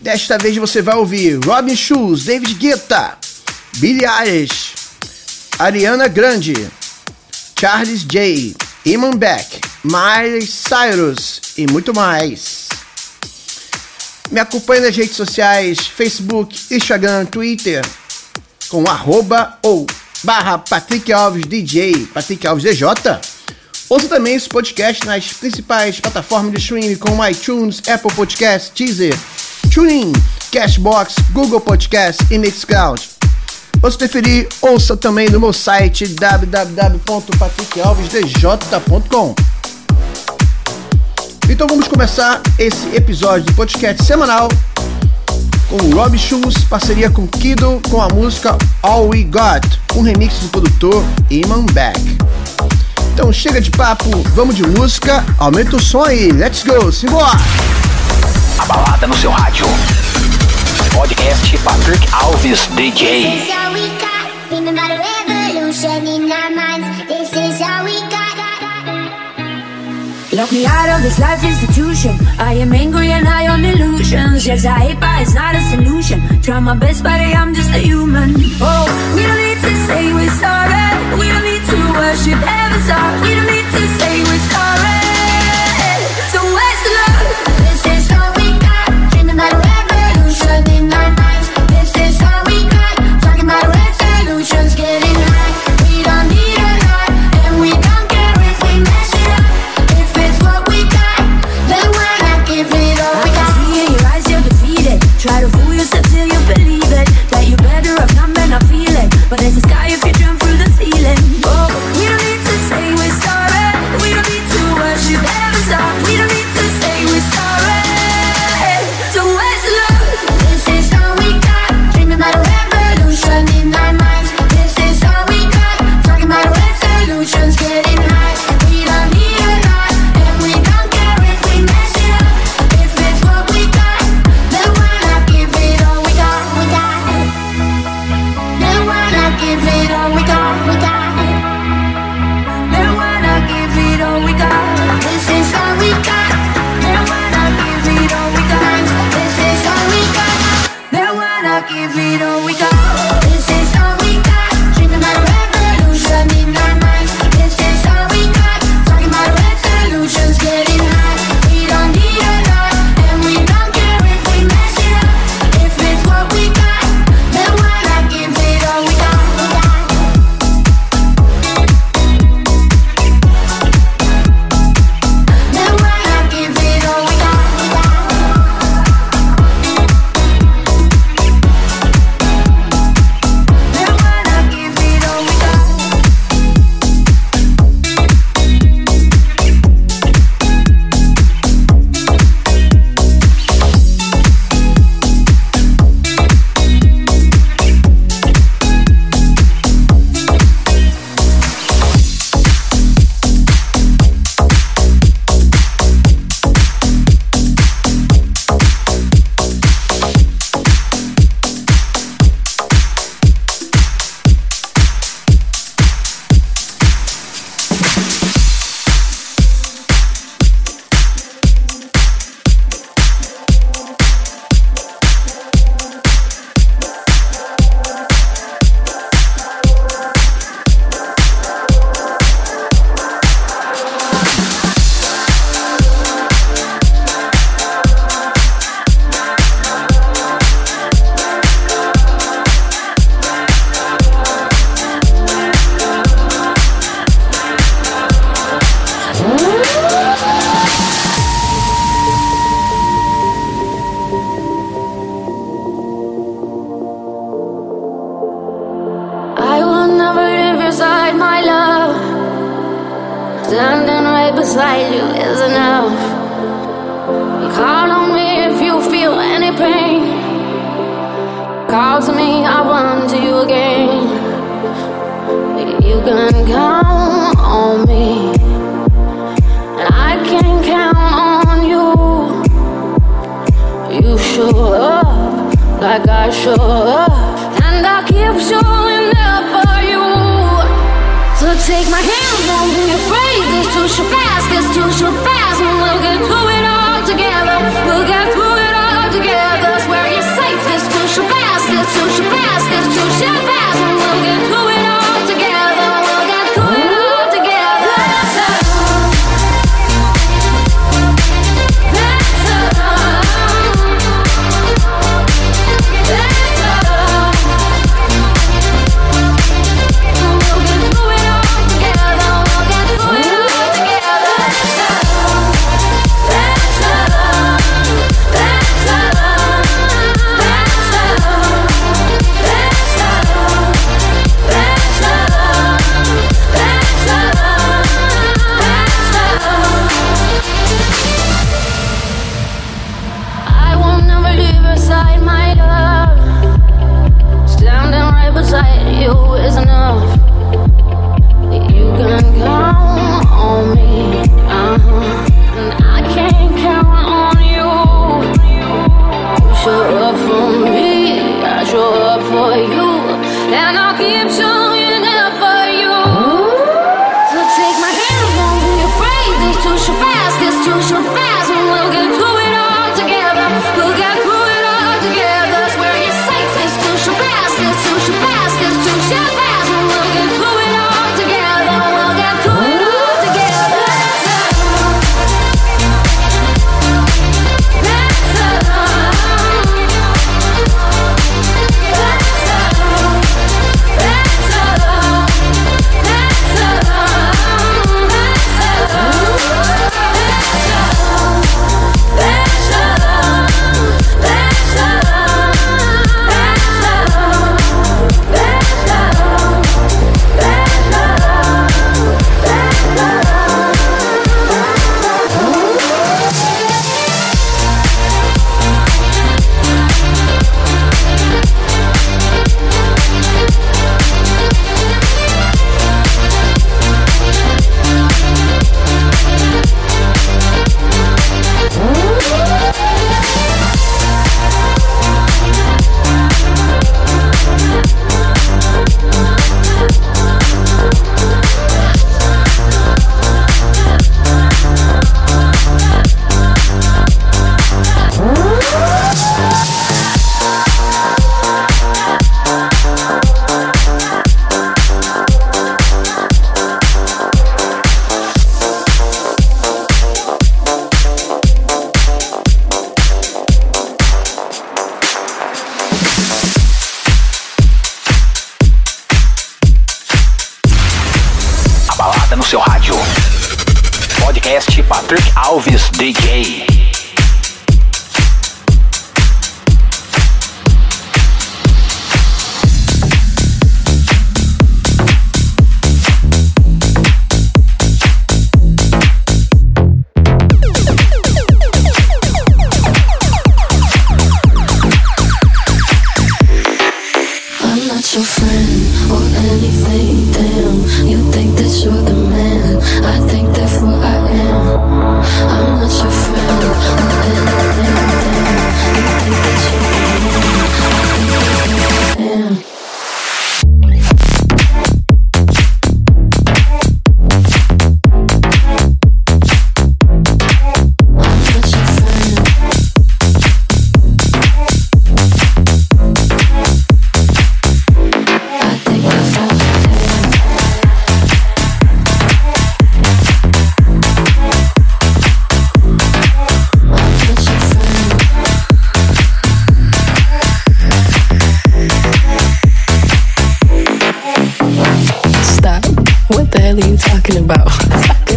Desta vez você vai ouvir Robin Schulz, David Guetta, Billie Eilish, Ariana Grande, Charles J, Iman Beck, Miley Cyrus e muito mais. Me acompanhe nas redes sociais, Facebook, Instagram, Twitter, com arroba ou barra Patrick Alves DJ, Patrick Alves DJ. Ouça também esse podcast nas principais plataformas de streaming como iTunes, Apple Podcasts, Deezer, TuneIn, Cashbox, Google Podcast e Mixcloud. Ou se preferir, ouça também no meu site www.patrickalvesdj.com. Então vamos começar esse episódio do podcast semanal com Rob Schulz, parceria com Kido, com a música All We Got, um remix do produtor Iman Beck. Então chega de papo, vamos de música, aumenta o som aí, let's go, simbora! A balada no seu rádio. Podcast Patrick Alves DJ. This is all we got. Think about a revolution in our minds. This is all we got. Lock me out of this life institution. I am angry and high on illusions. Yes, I hate, but it's not a solution. Try my best, but I'm just a human. Oh, we don't need to say we're sorry. We don't need to worship heaven's heart. We don't need to say we're sorry.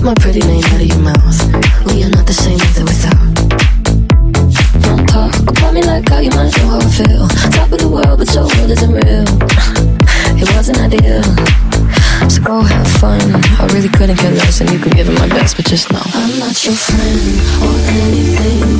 my pretty name out of your mouth. We are not the same either without. Don't talk about me like how you might know how I feel. Top of the world, but your world isn't real. it wasn't ideal. So go have fun. I really couldn't care less, and you could give it my best, but just know I'm not your friend or anything.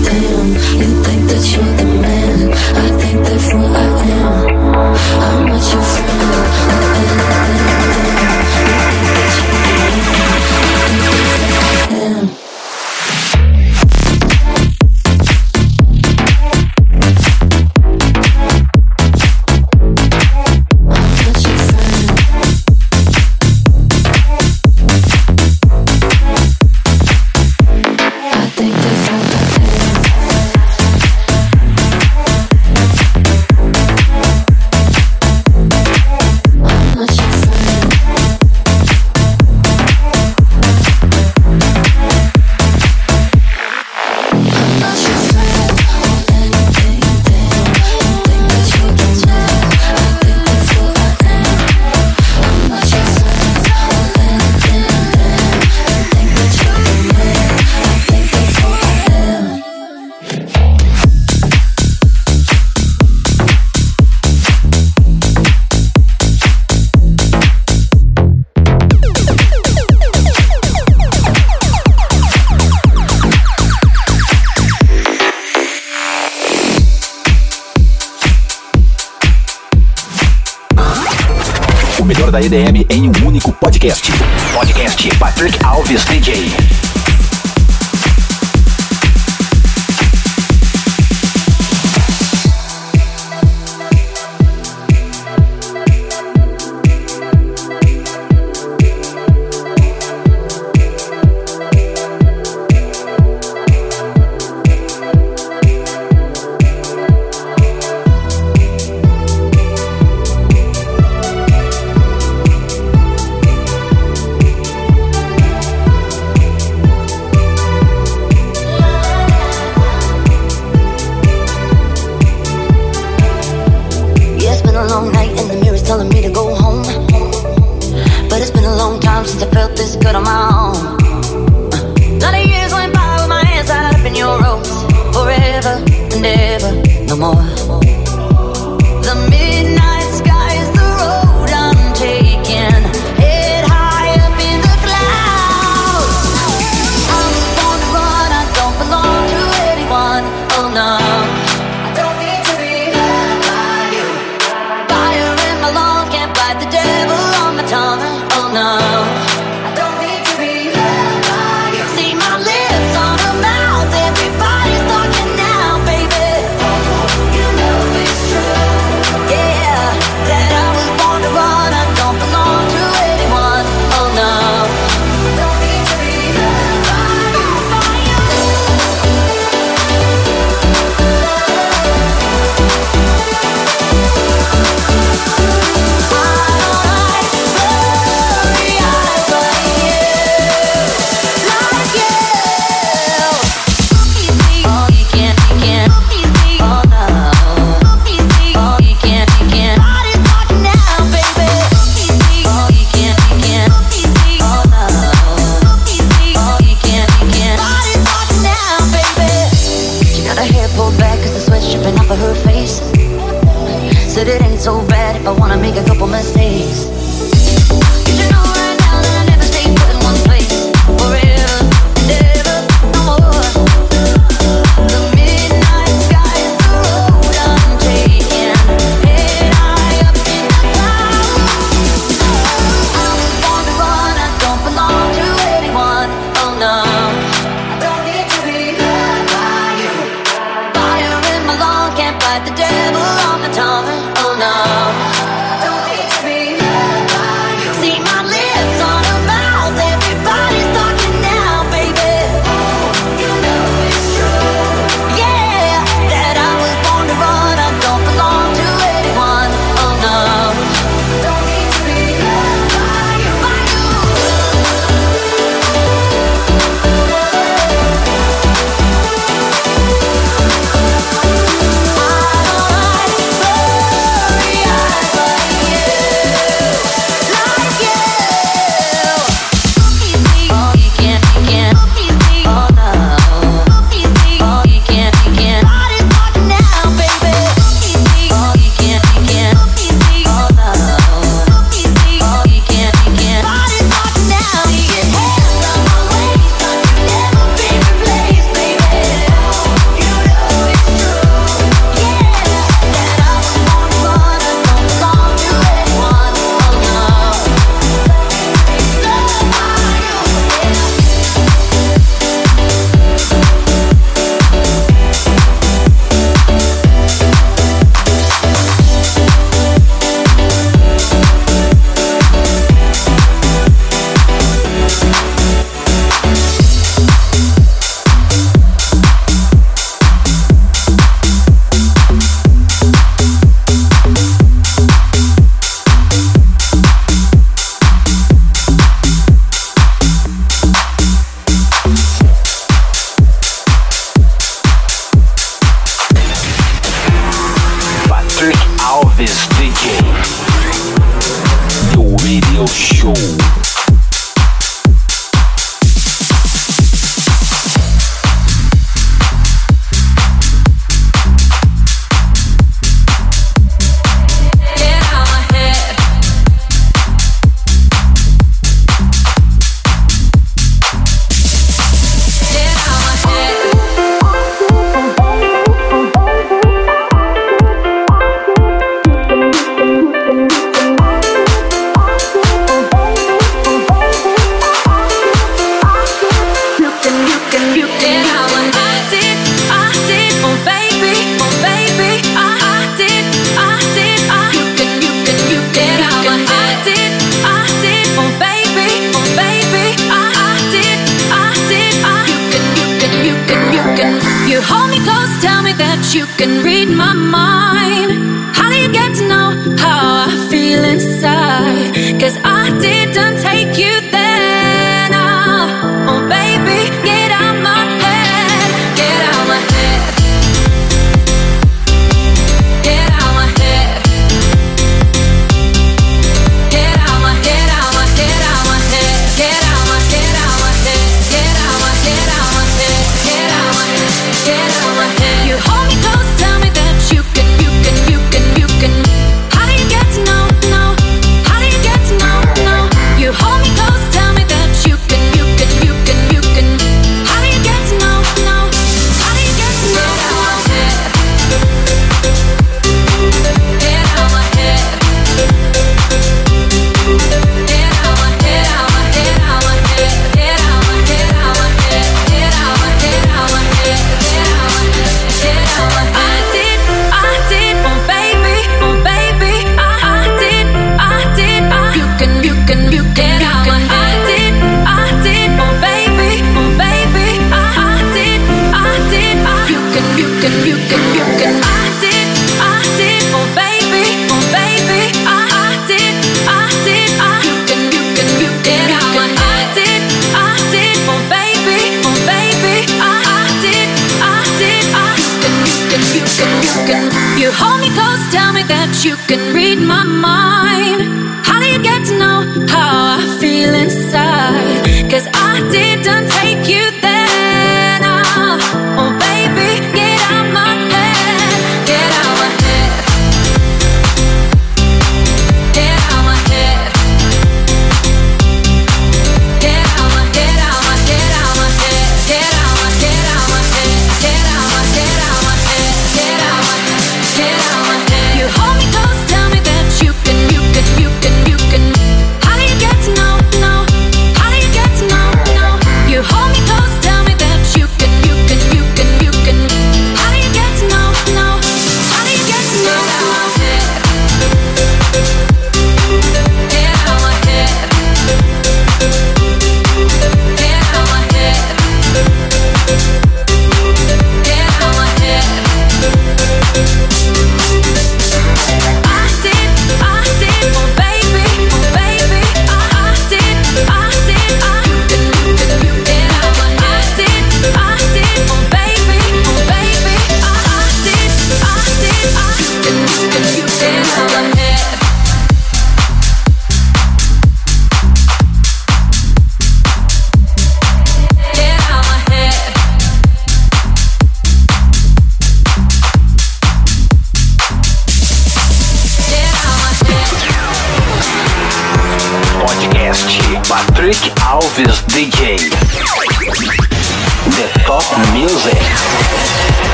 I wanna make a couple mistakes.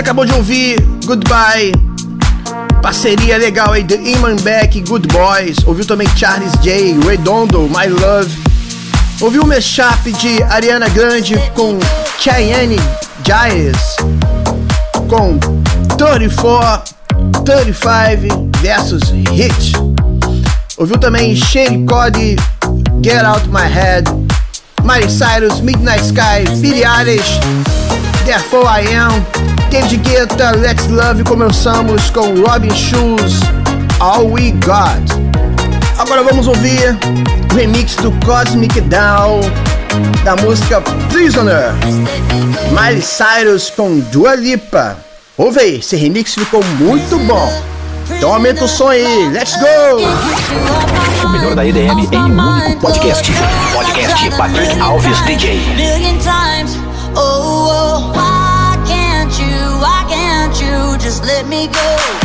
Você acabou de ouvir Goodbye. Parceria legal aí, The Iman Beck, Good Boys. Ouviu também Charles J, Redondo, My Love. Ouviu o mashup de Ariana Grande com Cheyenne Giles. Com 34, 35 versus Hit. Ouviu também Shane Cody, Get Out My Head. Miley Cyrus, Midnight Sky, Billie Eilish, Therefore I Am. David Guetta, Let's Love. Começamos com Robin Shoes, All We Got. Agora vamos ouvir o remix do Cosmic Down da música Prisoner. Miley Cyrus com Dua Lipa. Ouve aí, esse remix ficou muito bom. Então aumenta o som aí, let's go! O melhor da EDM em um único podcast. Podcast Patrick Alves DJ. just let me go.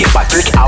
Podcast Patrick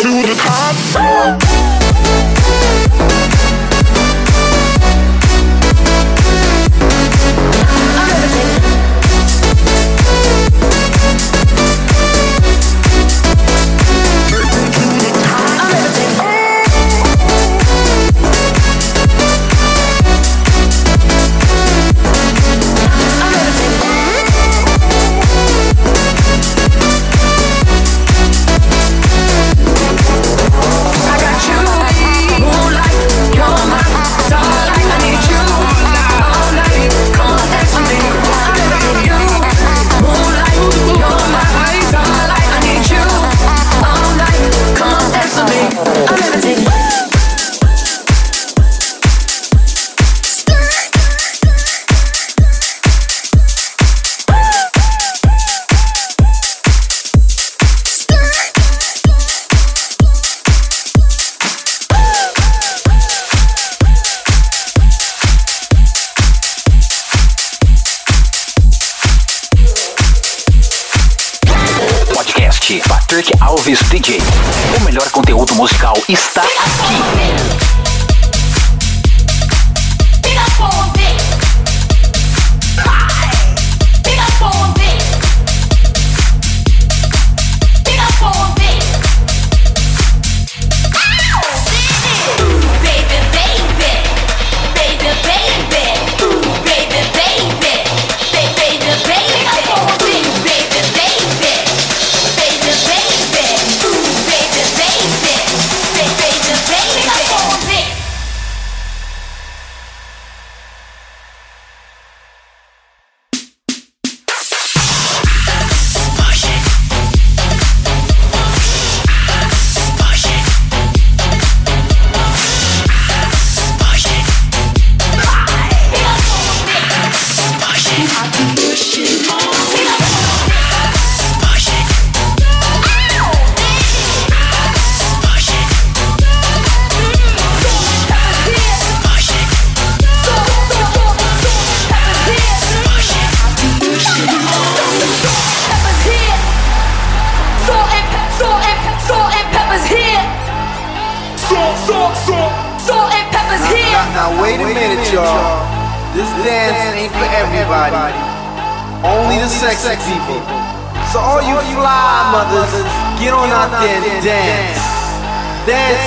to the top. из 100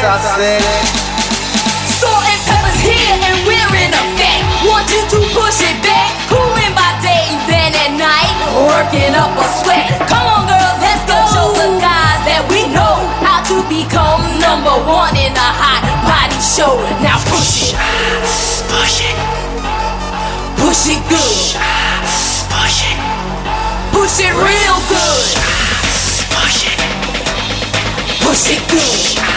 disgusting. Salt and pepper's here and we're in effect. Want you to push it back, cooling my day, then at night, working up a sweat. Come on, girls, let's go. Show the guys that we know how to become number one in a hot body show. Now push it, push it, push it good, push it, push it real good, push it, push it good.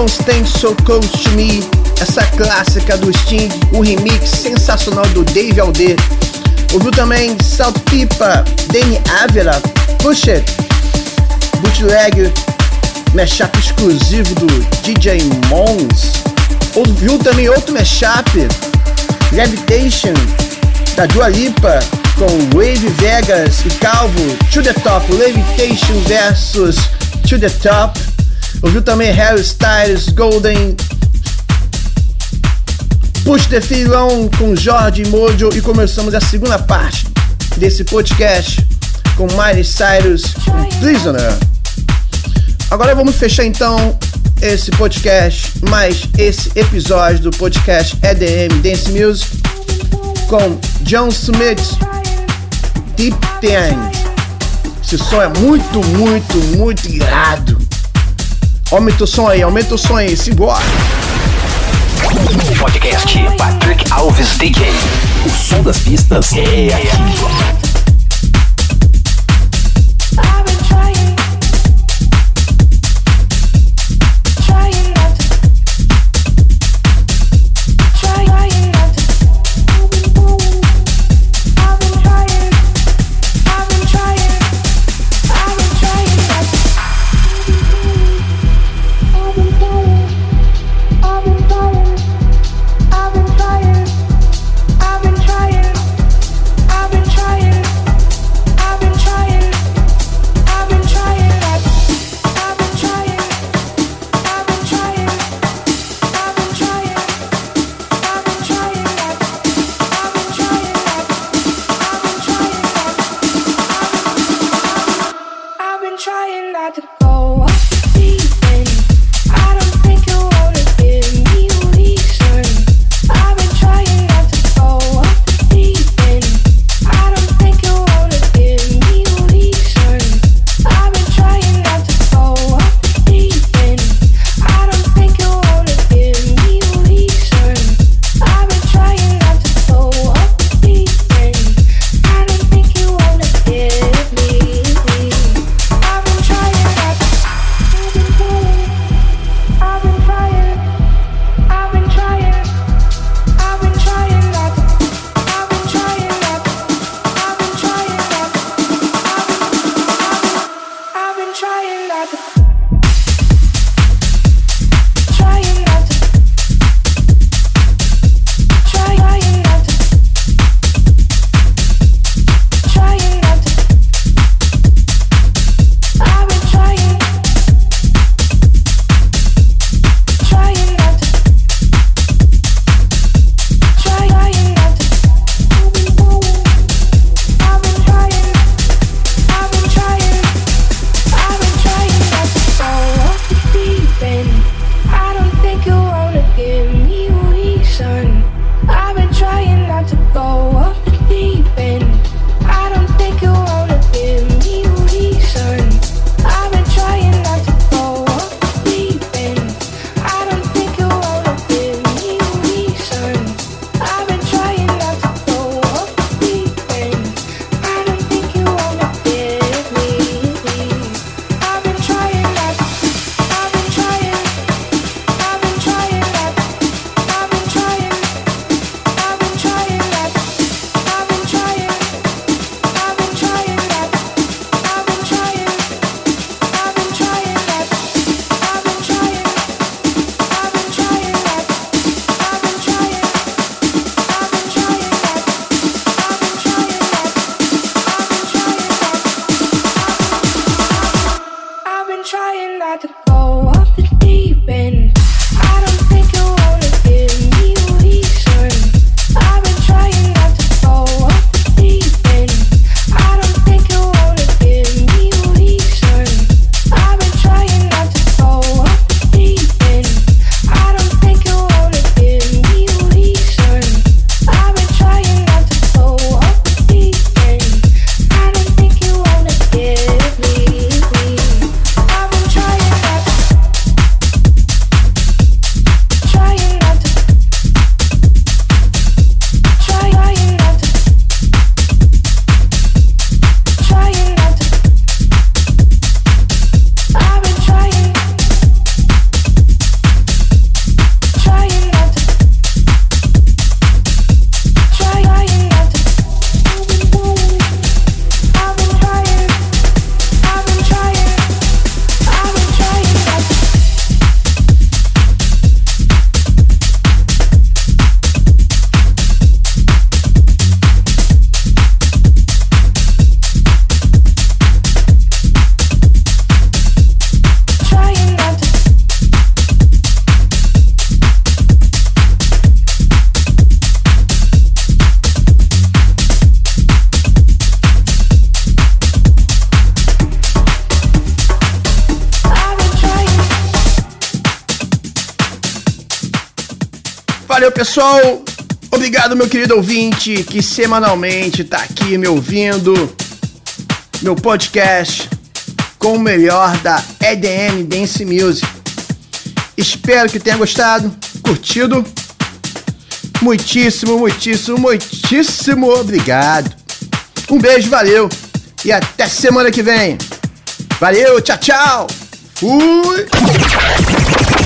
Don't Stand So Close to Me, essa clássica do Sting, o remix sensacional do Dave Alder. Ouviu também Salt Pipa, Danny Avila, Push It, Bootleg, mashup exclusivo do DJ Mons. Ouviu também outro mashup, Levitation, da Dua Lipa, com Wave Vegas e Calvo, To The Top, Levitation versus To The Top. Ouviu também Harry Styles, Golden, Push the Filão com Jorge Mojo e começamos a segunda parte desse podcast com Miley Cyrus e Prisoner. Agora vamos fechar então esse podcast, mais esse episódio do podcast EDM Dance Music com John Smith Deep End. Esse som é muito, muito, muito irado. Aumenta o som aí, aumenta o som aí, simbora! Podcast Patrick Alves DJ. O som das pistas É aqui. Pessoal. Obrigado, meu querido ouvinte, que semanalmente tá aqui me ouvindo. Meu podcast com o melhor da EDM Dance Music. Espero que tenha gostado, curtido. Muitíssimo, muitíssimo, muitíssimo obrigado. Um beijo, valeu. E até semana que vem. Valeu, tchau, tchau. Fui.